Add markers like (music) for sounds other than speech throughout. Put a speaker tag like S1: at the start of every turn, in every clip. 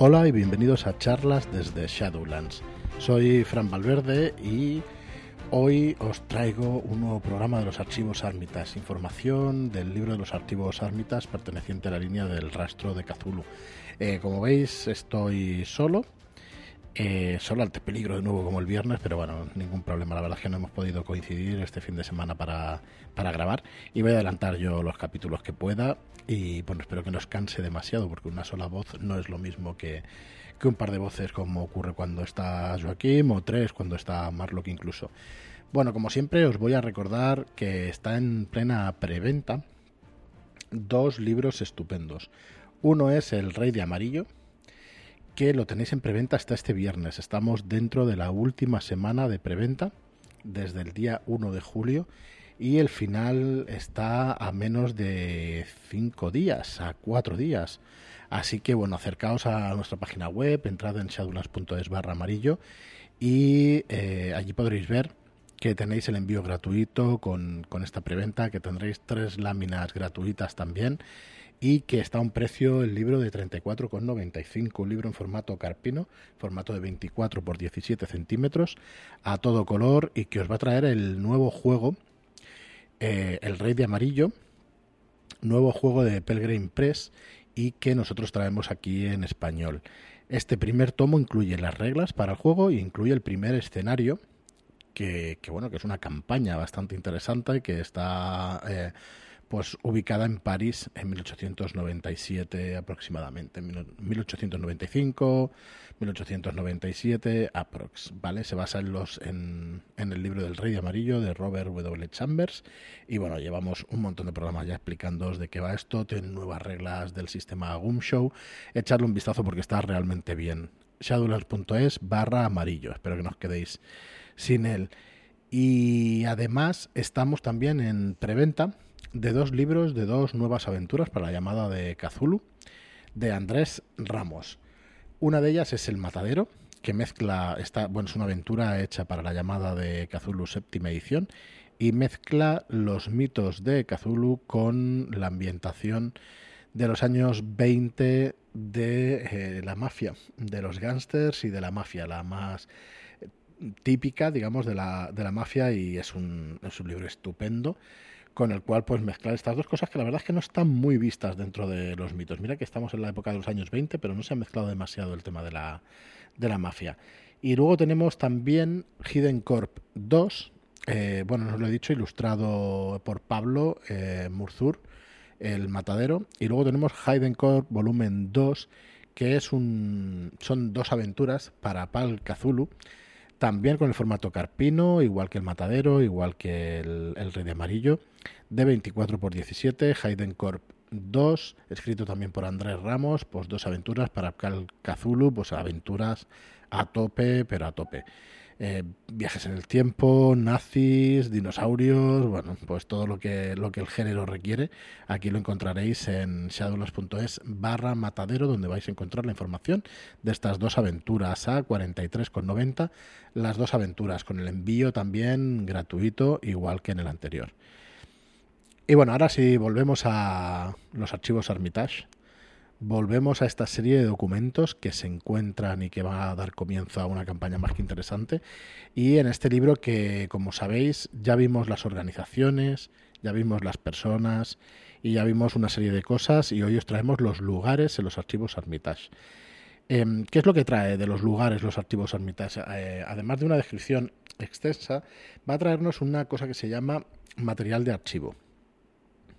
S1: Hola y bienvenidos a charlas desde Shadowlands. Soy Fran Valverde y hoy os traigo un nuevo programa de los archivos Armitas, información del libro de los archivos Armitas perteneciente a la línea del rastro de Cthulhu. Eh, como veis, estoy solo, eh, solo ante peligro de nuevo como el viernes, pero bueno, ningún problema. La verdad es que no hemos podido coincidir este fin de semana para, para grabar y voy a adelantar yo los capítulos que pueda y bueno, espero que no os canse demasiado porque una sola voz no es lo mismo que, que un par de voces como ocurre cuando está Joaquín o tres cuando está Marlock incluso. Bueno, como siempre os voy a recordar que está en plena preventa dos libros estupendos. Uno es El Rey de Amarillo, que lo tenéis en preventa hasta este viernes. Estamos dentro de la última semana de preventa, desde el día 1 de julio, y el final está a menos de cinco días, a cuatro días. Así que bueno, acercaos a nuestra página web, entrad en shadulas.es barra amarillo y eh, allí podréis ver que tenéis el envío gratuito con, con esta preventa, que tendréis tres láminas gratuitas también y que está a un precio el libro de 34,95, un libro en formato carpino, formato de 24 por 17 centímetros, a todo color y que os va a traer el nuevo juego eh, el Rey de Amarillo, nuevo juego de Pelgrim Press y que nosotros traemos aquí en español. Este primer tomo incluye las reglas para el juego y incluye el primer escenario, que, bueno, que es una campaña bastante interesante que está eh, pues ubicada en París en 1897 aproximadamente, 1895, 1897 aprox, ¿vale? Se basa en los en, en, el libro del Rey de Amarillo de Robert W. Chambers y bueno, llevamos un montón de programas ya explicándoos de qué va esto, tiene nuevas reglas del sistema Goom Show, echarle un vistazo porque está realmente bien. shadowlands.es barra amarillo, espero que no os quedéis sin él. Y además estamos también en preventa de dos libros de dos nuevas aventuras para la llamada de Cthulhu de Andrés Ramos. Una de ellas es El Matadero, que mezcla, esta, bueno, es una aventura hecha para la llamada de Cthulhu séptima edición y mezcla los mitos de Cthulhu con la ambientación de los años 20 de eh, la mafia, de los gángsters y de la mafia, la más típica, digamos, de la, de la mafia y es un, es un libro estupendo con el cual pues mezclar estas dos cosas que la verdad es que no están muy vistas dentro de los mitos. Mira que estamos en la época de los años 20, pero no se ha mezclado demasiado el tema de la, de la mafia. Y luego tenemos también Hidden Corp 2, eh, bueno, nos lo he dicho, ilustrado por Pablo eh, Murzur, el matadero. Y luego tenemos Hidden Corp volumen 2, que es un, son dos aventuras para Pal Cthulhu también con el formato carpino, igual que el Matadero, igual que el, Rey de Amarillo, de 24 por 17, Hayden Corp 2, escrito también por Andrés Ramos, pues dos aventuras para Cal Cthulhu, pues aventuras a tope, pero a tope. Eh, viajes en el tiempo, nazis, dinosaurios, bueno, pues todo lo que, lo que el género requiere. Aquí lo encontraréis en shadowlands.es barra matadero, donde vais a encontrar la información de estas dos aventuras a 43,90. Las dos aventuras con el envío también gratuito, igual que en el anterior. Y bueno, ahora si volvemos a los archivos Armitage volvemos a esta serie de documentos que se encuentran y que va a dar comienzo a una campaña más que interesante. Y en este libro que, como sabéis, ya vimos las organizaciones, ya vimos las personas y ya vimos una serie de cosas y hoy os traemos los lugares en los archivos Armitage. Em, ¿Qué es lo que trae de los lugares los archivos Armitage? Eh, además de una descripción extensa, va a traernos una cosa que se llama material de archivo.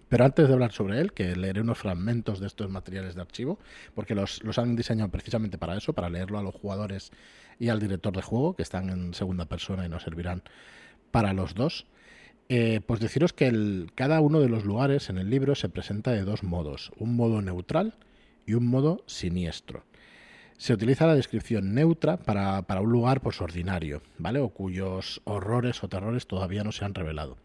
S1: Pero antes de hablar sobre él, que leeré unos fragmentos de estos materiales de archivo, porque los, han diseñado precisamente para eso, para leerlo a los jugadores y al director de juego, que están en segunda persona y nos servirán para los dos. Eh, pues deciros que el, cada uno de los lugares en el libro se presenta de dos modos, un modo neutral y un modo siniestro. Se utiliza la descripción neutra para, para un lugar pues, ordinario, ¿vale? O cuyos horrores o terrores todavía no se han revelado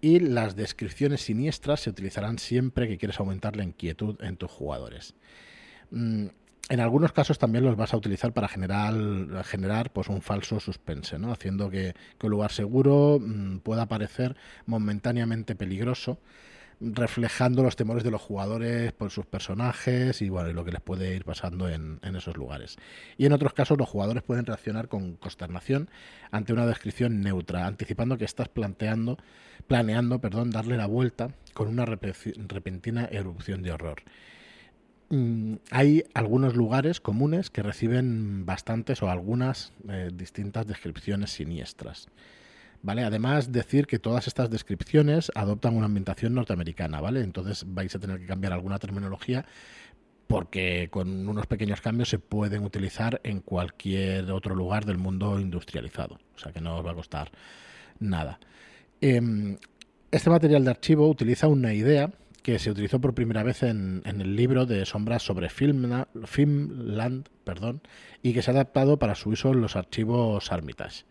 S1: y las descripciones siniestras se utilizarán siempre que quieres aumentar la inquietud en tus jugadores. Mm, en algunos casos también los vas a utilizar para generar, generar pues un falso suspense, ¿no? haciendo que, un lugar seguro mm, pueda parecer momentáneamente peligroso reflejando los temores de los jugadores por sus personajes y bueno, lo que les puede ir pasando en, esos lugares. Y en otros casos los jugadores pueden reaccionar con consternación ante una descripción neutra, anticipando que estás planteando, planeando perdón, darle la vuelta con una repentina erupción de horror. Mm, hay algunos lugares comunes que reciben bastantes o algunas eh, distintas descripciones siniestras. ¿Vale? Además, decir que todas estas descripciones adoptan una ambientación norteamericana, ¿vale? Entonces vais a tener que cambiar alguna terminología porque con unos pequeños cambios se pueden utilizar en cualquier otro lugar del mundo industrializado. O sea que no os va a costar nada. Em, este material de archivo utiliza una idea que se utilizó por primera vez en, el libro de sombras sobre Filmland perdón, y que se ha adaptado para su uso en los archivos Armitage.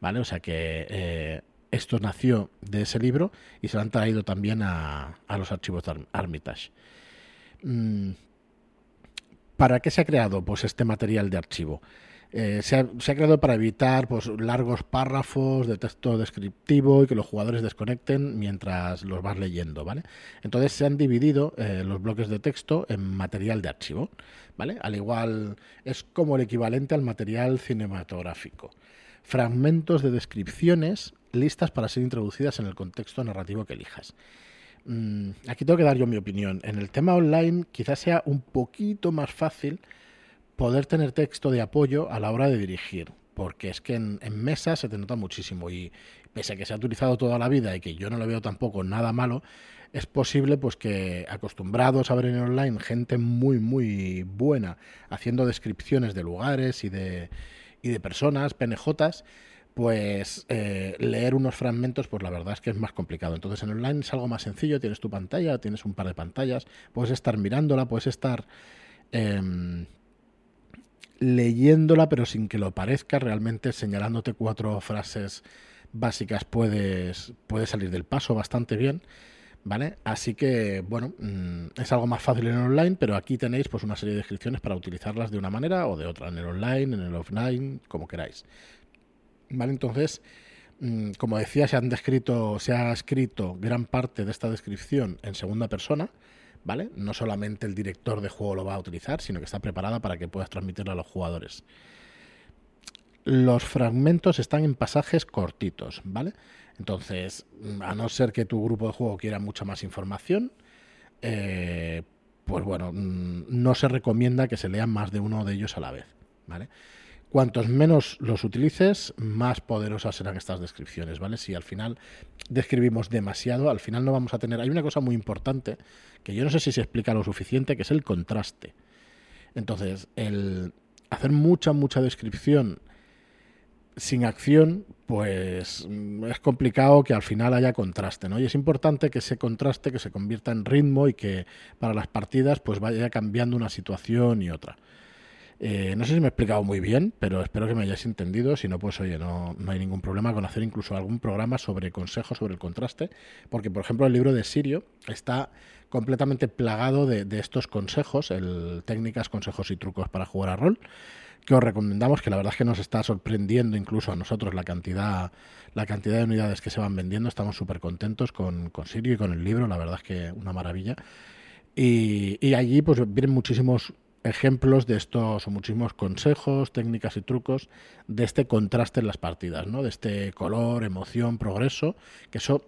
S1: ¿Vale? O sea que eh, esto nació de ese libro y se lo han traído también a, los archivos de Armitage. Mm, ¿Para qué se ha creado pues, este material de archivo? Eh, se, ha, creado para evitar pues, largos párrafos de texto descriptivo y que los jugadores desconecten mientras los vas leyendo, ¿vale? Entonces se han dividido eh, los bloques de texto en material de archivo, ¿vale? Al igual es como el equivalente al material cinematográfico fragmentos de descripciones listas para ser introducidas en el contexto narrativo que elijas. Mm, aquí tengo que dar yo mi opinión. En el tema online quizás sea un poquito más fácil poder tener texto de apoyo a la hora de dirigir, porque es que en, mesa se te nota muchísimo y pese a que se ha utilizado toda la vida y que yo no le veo tampoco nada malo, es posible pues que acostumbrados a ver en online gente muy muy buena haciendo descripciones de lugares y de y de personas, PNJs, pues eh, leer unos fragmentos, pues la verdad es que es más complicado. Entonces en online es algo más sencillo, tienes tu pantalla, tienes un par de pantallas, puedes estar mirándola, puedes estar em, leyéndola, pero sin que lo parezca, realmente señalándote cuatro frases básicas puedes, puedes salir del paso bastante bien. ¿Vale? Así que, bueno, mm, es algo más fácil en el online, pero aquí tenéis pues una serie de descripciones para utilizarlas de una manera o de otra, en el online, en el offline, como queráis. ¿Vale? Entonces, mm, como decía, se han descrito, se ha escrito gran parte de esta descripción en segunda persona, ¿vale? No solamente el director de juego lo va a utilizar, sino que está preparada para que puedas transmitirlo a los jugadores. Los fragmentos están en pasajes cortitos, ¿vale? Entonces, a no ser que tu grupo de juego quiera mucha más información, eh, pues bueno, mm, no se recomienda que se lean más de uno de ellos a la vez, ¿vale? Cuantos menos los utilices, más poderosas serán estas descripciones, ¿vale? Si al final describimos demasiado, al final no vamos a tener... Hay una cosa muy importante que yo no sé si se explica lo suficiente, que es el contraste. Entonces, el hacer mucha, mucha descripción sin acción, pues mm, es complicado que al final haya contraste, ¿no? Y es importante que ese contraste que se convierta en ritmo y que para las partidas pues vaya cambiando una situación y otra. Eh, no sé si me he explicado muy bien, pero espero que me hayáis entendido. Si no, pues oye, no, no hay ningún problema con hacer incluso algún programa sobre consejos sobre el contraste, porque por ejemplo el libro de Sirio está completamente plagado de, de estos consejos, el técnicas, consejos y trucos para jugar a rol que os recomendamos, que la verdad es que nos está sorprendiendo incluso a nosotros la cantidad, la cantidad de unidades que se van vendiendo. Estamos súper contentos con, con Sirio y con el libro, la verdad es que una maravilla. Y, y allí pues vienen muchísimos ejemplos de estos, o muchísimos consejos, técnicas y trucos de este contraste en las partidas, ¿no? De este color, emoción, progreso, que eso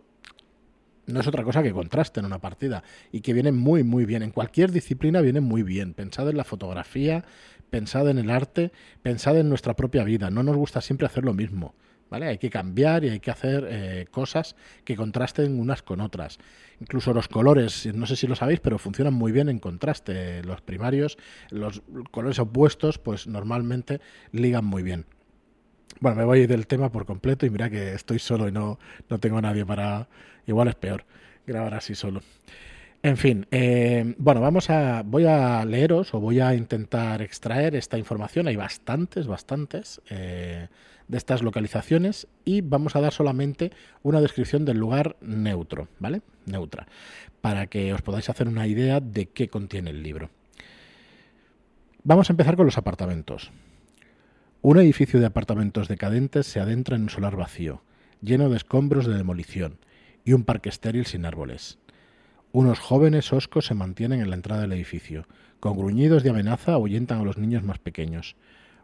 S1: no es otra cosa que contraste en una partida y que viene muy muy bien. En cualquier disciplina viene muy bien. Pensado en la fotografía, pensad en el arte, pensad en nuestra propia vida. No nos gusta siempre hacer lo mismo. ¿Vale? Hay que cambiar y hay que hacer eh, cosas que contrasten unas con otras. Incluso los colores, no sé si lo sabéis, pero funcionan muy bien en contraste. Los primarios, los colores opuestos, pues normalmente ligan muy bien. Bueno, me voy del tema por completo y mira que estoy solo y no, no tengo a nadie para... Igual es peor grabar así solo. En fin, eh, bueno, vamos a, voy a leeros o voy a intentar extraer esta información. Hay bastantes, bastantes eh, de estas localizaciones y vamos a dar solamente una descripción del lugar neutro, ¿vale? Neutra, para que os podáis hacer una idea de qué contiene el libro. Vamos a empezar con los apartamentos. Un edificio de apartamentos decadentes se adentra en un solar vacío, lleno de escombros de demolición y un parque estéril sin árboles. Unos jóvenes oscos se mantienen en la entrada del edificio. Con gruñidos de amenaza ahuyentan a los niños más pequeños.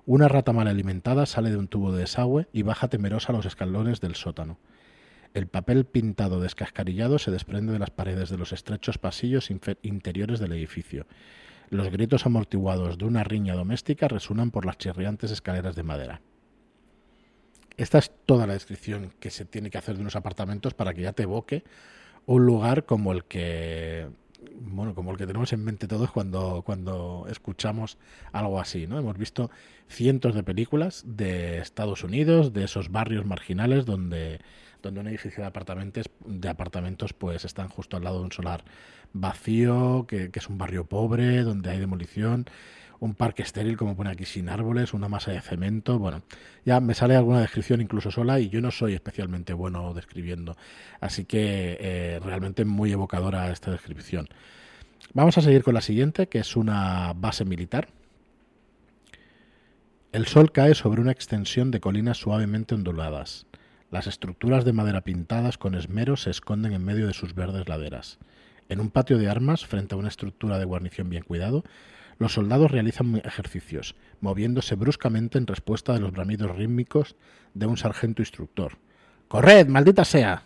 S1: Una rata mal alimentada sale de un tubo de desagüe y baja temerosa los escalones del sótano. El papel pintado descascarillado se desprende de las paredes de los estrechos pasillos interiores del edificio. Los gritos amortiguados de una riña doméstica resuenan por las chirriantes escaleras de madera. Esta es toda la descripción que se tiene que hacer de unos apartamentos para que ya te evoque un lugar como el que bueno, como el que tenemos en mente todos cuando, cuando escuchamos algo así, ¿no? Hemos visto cientos de películas de Estados Unidos, de esos barrios marginales donde, donde un edificio de apartamentos, de apartamentos pues están justo al lado de un solar vacío, que, es un barrio pobre, donde hay demolición un parque estéril, como pone aquí, sin árboles, una masa de cemento. Bueno, ya me sale alguna descripción incluso sola y yo no soy especialmente bueno describiendo. Así que eh, realmente muy evocadora esta descripción. Vamos a seguir con la siguiente, que es una base militar. El sol cae sobre una extensión de colinas suavemente onduladas. Las estructuras de madera pintadas con esmero se esconden en medio de sus verdes laderas. En un patio de armas, frente a una estructura de guarnición bien cuidado, los soldados realizan ejercicios, moviéndose bruscamente en respuesta de los bramidos rítmicos de un sargento instructor. ¡Corred, maldita sea!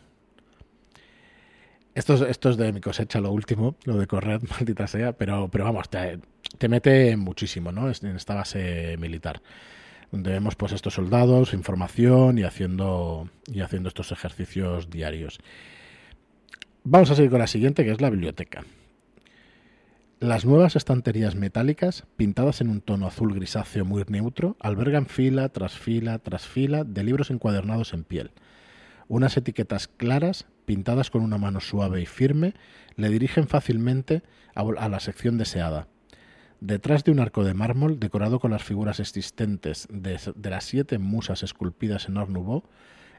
S1: Esto es, esto es de mi cosecha, lo último, lo de corred, (laughs) maldita sea, pero, pero vamos, te, te mete muchísimo, ¿no? En esta base militar donde vemos pues estos soldados, información y haciendo y haciendo estos ejercicios diarios. Vamos a seguir con la siguiente, que es la biblioteca. Las nuevas estanterías metálicas, pintadas en un tono azul grisáceo muy neutro, albergan fila tras fila tras fila de libros encuadernados en piel. Unas etiquetas claras, pintadas con una mano suave y firme, le dirigen fácilmente a la sección deseada. Detrás de un arco de mármol decorado con las figuras existentes de, las siete musas esculpidas en Art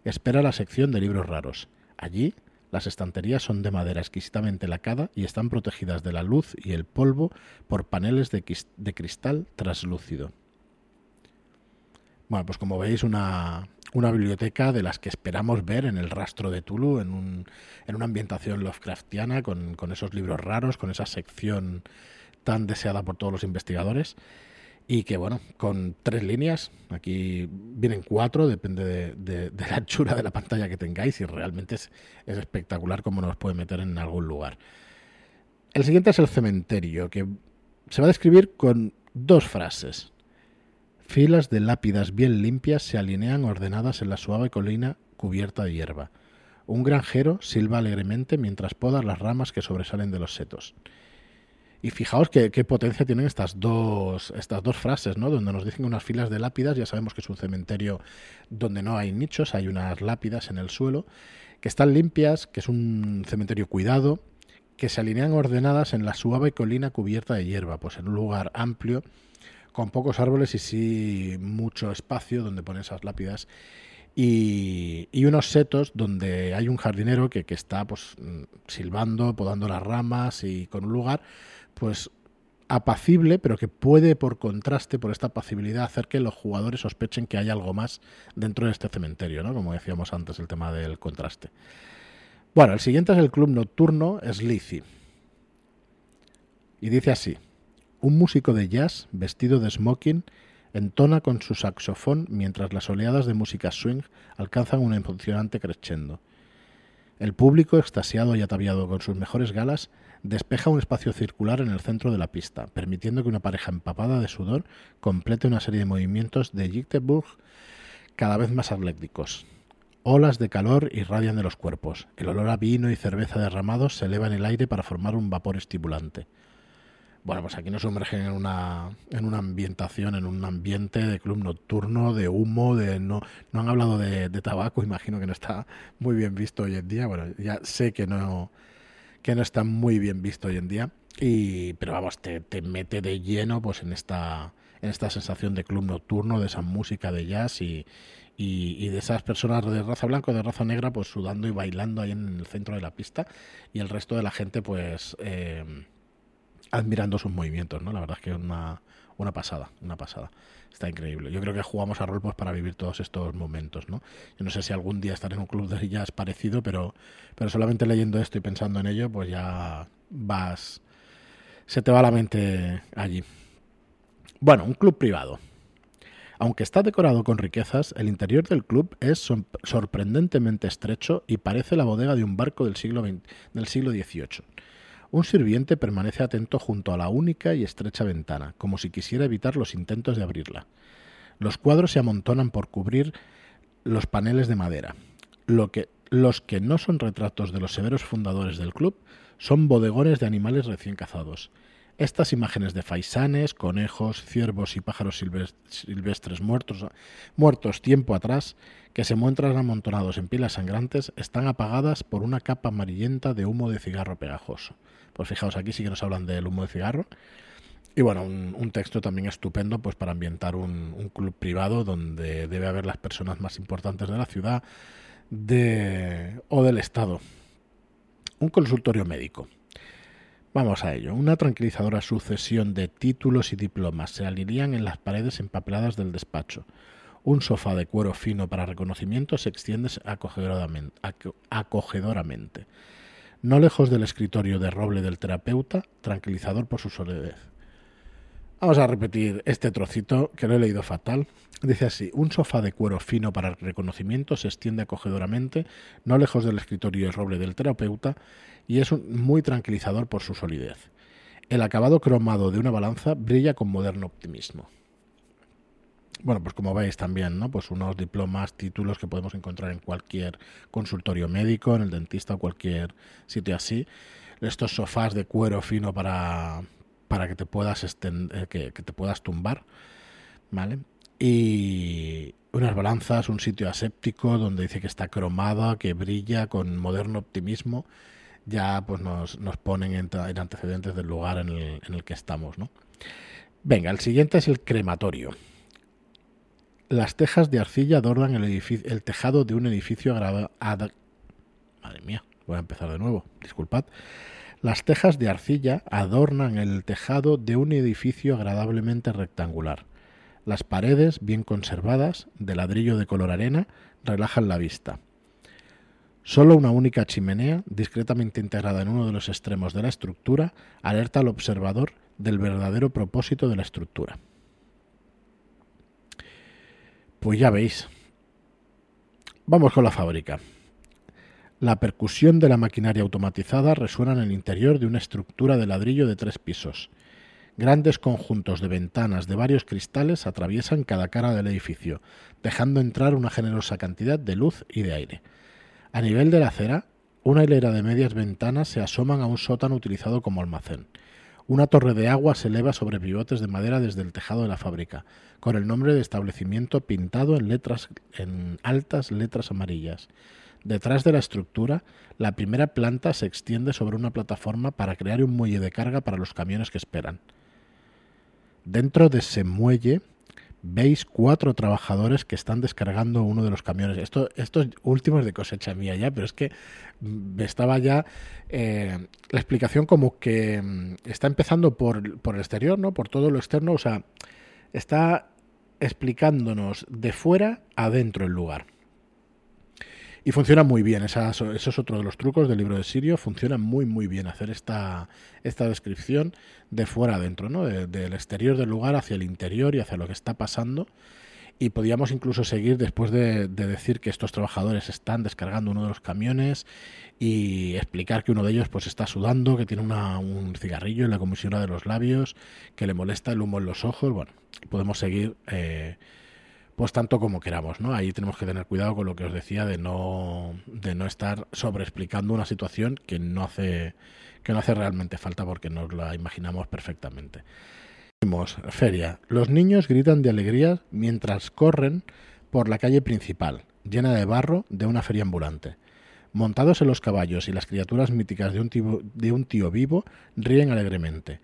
S1: espera la sección de libros raros. Allí, las estanterías son de madera exquisitamente lacada y están protegidas de la luz y el polvo por paneles de, cristal traslúcido. Bueno, pues como veis, una, biblioteca de las que esperamos ver en el rastro de Tulu, en, un, en una ambientación Lovecraftiana, con, con esos libros raros, con esa sección tan deseada por todos los investigadores y que bueno, con tres líneas, aquí vienen cuatro, depende de, la anchura de la pantalla que tengáis y realmente es, espectacular cómo nos puede meter en algún lugar. El siguiente es el cementerio, que se va a describir con dos frases. Filas de lápidas bien limpias se alinean ordenadas en la suave colina cubierta de hierba. Un granjero silba alegremente mientras poda las ramas que sobresalen de los setos. Y fijaos qué, potencia tienen estas dos, estas dos frases, ¿no? Donde nos dicen unas filas de lápidas, ya sabemos que es un cementerio donde no hay nichos, hay unas lápidas en el suelo, que están limpias, que es un cementerio cuidado, que se alinean ordenadas en la suave colina cubierta de hierba, pues en un lugar amplio, con pocos árboles y sí mucho espacio donde ponen esas lápidas. Y, y, unos setos donde hay un jardinero que, que está pues silbando, podando las ramas y con un lugar pues apacible, pero que puede, por contraste, por esta apacibilidad, hacer que los jugadores sospechen que hay algo más dentro de este cementerio, ¿no? Como decíamos antes, el tema del contraste. Bueno, el siguiente es el club nocturno Sleazy. Y dice así: Un músico de jazz, vestido de smoking, entona con su saxofón mientras las oleadas de música swing alcanzan un emocionante crescendo. El público, extasiado y ataviado con sus mejores galas, despeja un espacio circular en el centro de la pista, permitiendo que una pareja empapada de sudor complete una serie de movimientos de Jigteburg cada vez más atléticos. Olas de calor irradian de los cuerpos. El olor a vino y cerveza derramados se eleva en el aire para formar un vapor estimulante. Bueno, pues aquí nos sumergen en una, en una ambientación, en un ambiente de club nocturno, de humo, de no, no han hablado de, tabaco, imagino que no está muy bien visto hoy en día. Bueno, ya sé que no, que no está muy bien visto hoy en día. Y, pero vamos, te, te mete de lleno pues en esta, en esta sensación de club nocturno, de esa música de jazz y, y, de esas personas de raza blanca o de raza negra pues sudando y bailando ahí en el centro de la pista y el resto de la gente pues eh, admirando sus movimientos, ¿no? La verdad es que una, una pasada, una pasada. Está increíble. Yo creo que jugamos a rol pues, para vivir todos estos momentos, ¿no? Yo no sé si algún día estar en un club de es parecido, pero, pero solamente leyendo esto y pensando en ello, pues ya vas... Se te va la mente allí. Bueno, un club privado. Aunque está decorado con riquezas, el interior del club es sorprendentemente estrecho y parece la bodega de un barco del siglo, del siglo XVIII. Un sirviente permanece atento junto a la única y estrecha ventana, como si quisiera evitar los intentos de abrirla. Los cuadros se amontonan por cubrir los paneles de madera. Lo que, los que no son retratos de los severos fundadores del club son bodegones de animales recién cazados. Estas imágenes de faisanes, conejos, ciervos y pájaros silvestres muertos, muertos tiempo atrás, que se muestran amontonados en pilas sangrantes, están apagadas por una capa amarillenta de humo de cigarro pegajoso. Pues fijaos, aquí sí que nos hablan del humo de cigarro. Y bueno, un, texto también estupendo pues para ambientar un, club privado donde debe haber las personas más importantes de la ciudad de, o del Estado. Un consultorio médico. Vamos a ello. Una tranquilizadora sucesión de títulos y diplomas se alinean en las paredes empapeladas del despacho. Un sofá de cuero fino para reconocimiento se extiende acogedoramente no lejos del escritorio de roble del terapeuta, tranquilizador por su soledad. Vamos a repetir este trocito que lo he leído fatal. Dice así, un sofá de cuero fino para el reconocimiento se extiende acogedoramente, no lejos del escritorio de roble del terapeuta, y es muy tranquilizador por su solidez. El acabado cromado de una balanza brilla con moderno optimismo bueno, pues como veis también, ¿no? Pues unos diplomas, títulos que podemos encontrar en cualquier consultorio médico, en el dentista o cualquier sitio así. Estos sofás de cuero fino para, para que te puedas eh, que, te puedas tumbar, ¿vale? Y unas balanzas, un sitio aséptico donde dice que está cromada, que brilla con moderno optimismo, ya pues nos, nos ponen en, antecedentes del lugar en el, que estamos, ¿no? Venga, el siguiente es el crematorio. Las tejas de arcilla adornan el, edificio, el tejado de un edificio agradable. Madre mía, voy a empezar de nuevo, disculpad. Las tejas de arcilla adornan el tejado de un edificio agradablemente rectangular. Las paredes, bien conservadas, de ladrillo de color arena, relajan la vista. Solo una única chimenea, discretamente integrada en uno de los extremos de la estructura, alerta al observador del verdadero propósito de la estructura. Pues ya veis. Vamos con la fábrica. La percusión de la maquinaria automatizada resuena en el interior de una estructura de ladrillo de tres pisos. Grandes conjuntos de ventanas de varios cristales atraviesan cada cara del edificio, dejando entrar una generosa cantidad de luz y de aire. A nivel de la acera, una hilera de medias ventanas se asoman a un sótano utilizado como almacén. Una torre de agua se eleva sobre pivotes de madera desde el tejado de la fábrica, con el nombre de establecimiento pintado en letras en altas letras amarillas. Detrás de la estructura, la primera planta se extiende sobre una plataforma para crear un muelle de carga para los camiones que esperan. Dentro de ese muelle veis cuatro trabajadores que están descargando uno de los camiones. Esto, estos últimos de cosecha mía ya, pero es que mm, estaba ya eh, la explicación como que mm, está empezando por, por el exterior, ¿no? Por todo lo externo, o sea, está explicándonos de fuera a dentro el lugar. Y funciona muy bien, eso es otro de los trucos del libro de Sirio, funciona muy muy bien hacer esta, esta descripción de fuera adentro, ¿no? del exterior del lugar hacia el interior y hacia lo que está pasando. Y podíamos incluso seguir después de, decir que estos trabajadores están descargando uno de los camiones y explicar que uno de ellos pues está sudando, que tiene un cigarrillo en la comisura de los labios, que le molesta el humo en los ojos. Bueno, podemos seguir eh, pues tanto como queramos, ¿no? Ahí tenemos que tener cuidado con lo que os decía de no, de no estar sobreexplicando una situación que no hace, que no hace realmente falta porque nos la imaginamos perfectamente. Feria. Los niños gritan de alegría mientras corren por la calle principal, llena de barro de una feria ambulante. Montados en los caballos y las criaturas míticas de un tío, de un tío vivo ríen alegremente.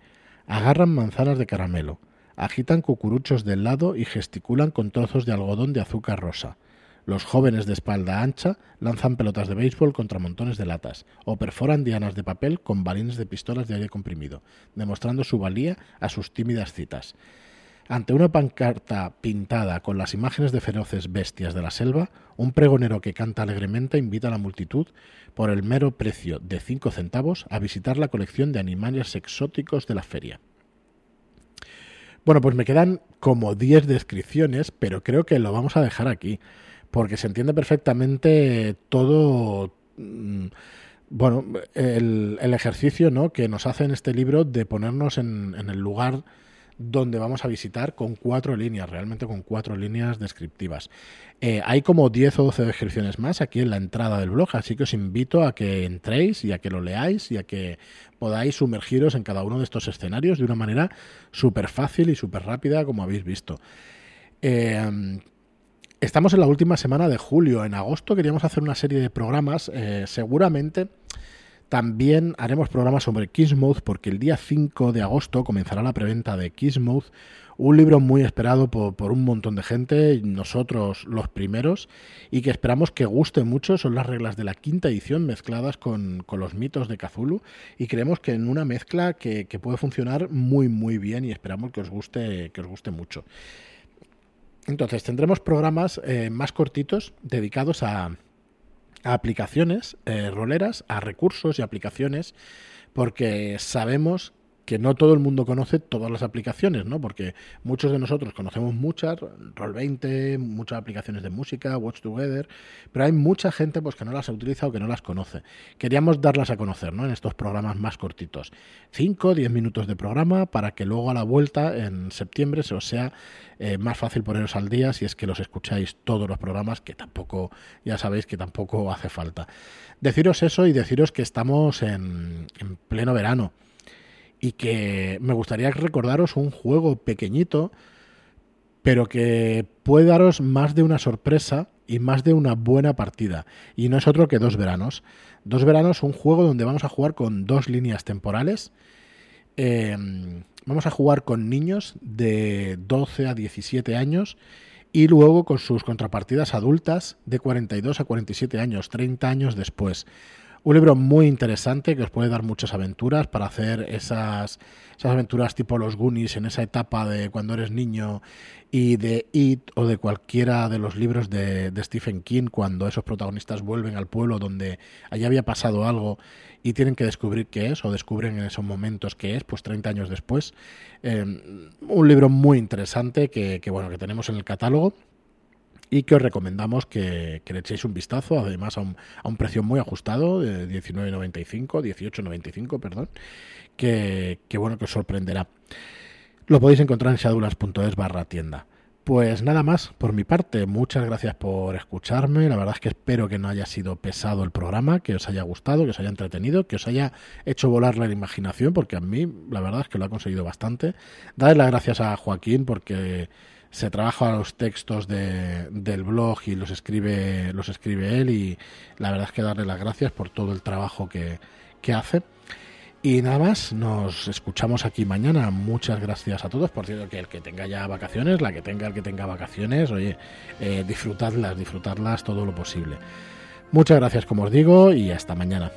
S1: Agarran manzanas de caramelo, agitan cucuruchos del lado y gesticulan con trozos de algodón de azúcar rosa. Los jóvenes de espalda ancha lanzan pelotas de béisbol contra montones de latas o perforan dianas de papel con balines de pistolas de aire comprimido, demostrando su valía a sus tímidas citas. Ante una pancarta pintada con las imágenes de feroces bestias de la selva, un pregonero que canta alegremente invita a la multitud, por el mero precio de cinco centavos, a visitar la colección de animales exóticos de la feria. Bueno, pues me quedan como 10 descripciones, pero creo que lo vamos a dejar aquí, porque se entiende perfectamente todo mm, bueno, el, ejercicio ¿no? que nos hace en este libro de ponernos en, en el lugar donde vamos a visitar con cuatro líneas, realmente con cuatro líneas descriptivas. Eh, hay como 10 o 12 descripciones más aquí en la entrada del blog, así que os invito a que entréis y a que lo leáis y a que podáis sumergiros en cada uno de estos escenarios de una manera súper fácil y súper rápida, como habéis visto. Eh, estamos en la última semana de julio. En agosto queríamos hacer una serie de programas, eh, seguramente también haremos programas sobre Mode porque el día 5 de agosto comenzará la preventa de Mode, un libro muy esperado por, un montón de gente, nosotros los primeros, y que esperamos que guste mucho. Son las reglas de la quinta edición mezcladas con, los mitos de Cthulhu y creemos que en una mezcla que, puede funcionar muy muy bien y esperamos que os guste, que os guste mucho. Entonces tendremos programas eh, más cortitos dedicados a, a aplicaciones eh, roleras, a recursos y aplicaciones, porque sabemos que no todo el mundo conoce todas las aplicaciones, ¿no? Porque muchos de nosotros conocemos muchas, Roll20, muchas aplicaciones de música, Watch Together, pero hay mucha gente pues que no las ha utilizado o que no las conoce. Queríamos darlas a conocer, ¿no? En estos programas más cortitos. 5, 10 minutos de programa para que luego a la vuelta en septiembre se os sea eh, más fácil poneros al día si es que los escucháis todos los programas, que tampoco, ya sabéis que tampoco hace falta. Deciros eso y deciros que estamos en pleno verano y que me gustaría recordaros un juego pequeñito, pero que puede daros más de una sorpresa y más de una buena partida. Y no es otro que Dos Veranos. Dos Veranos, un juego donde vamos a jugar con dos líneas temporales. Em, vamos a jugar con niños de 12 a 17 años y luego con sus contrapartidas adultas de 42 a 47 años, 30 años después. Un libro muy interesante que os puede dar muchas aventuras para hacer esas, esas aventuras tipo los Goonies en esa etapa de cuando eres niño y de It o de cualquiera de los libros de, Stephen King cuando esos protagonistas vuelven al pueblo donde allí había pasado algo y tienen que descubrir qué es o descubren en esos momentos qué es, pues 30 años después. Eh, un libro muy interesante que, que, bueno, que tenemos en el catálogo y que os recomendamos que, le echéis un vistazo, además a un, a un precio muy ajustado, de 19.95, 18.95, perdón, que, que, bueno, que os sorprenderá. Lo podéis encontrar en shadulas.es barra tienda. Pues nada más por mi parte, muchas gracias por escucharme, la verdad es que espero que no haya sido pesado el programa, que os haya gustado, que os haya entretenido, que os haya hecho volar la imaginación, porque a mí la verdad es que lo ha conseguido bastante. Dadle las gracias a Joaquín porque se trabaja los textos de, del blog y los escribe, los escribe él y la verdad es que darle las gracias por todo el trabajo que, que hace. Y nada más, nos escuchamos aquí mañana. Muchas gracias a todos. Por cierto, que el que tenga ya vacaciones, la que tenga el que tenga vacaciones, oye, eh, disfrutadlas, disfrutarlas todo lo posible. Muchas gracias, como os digo, y hasta mañana.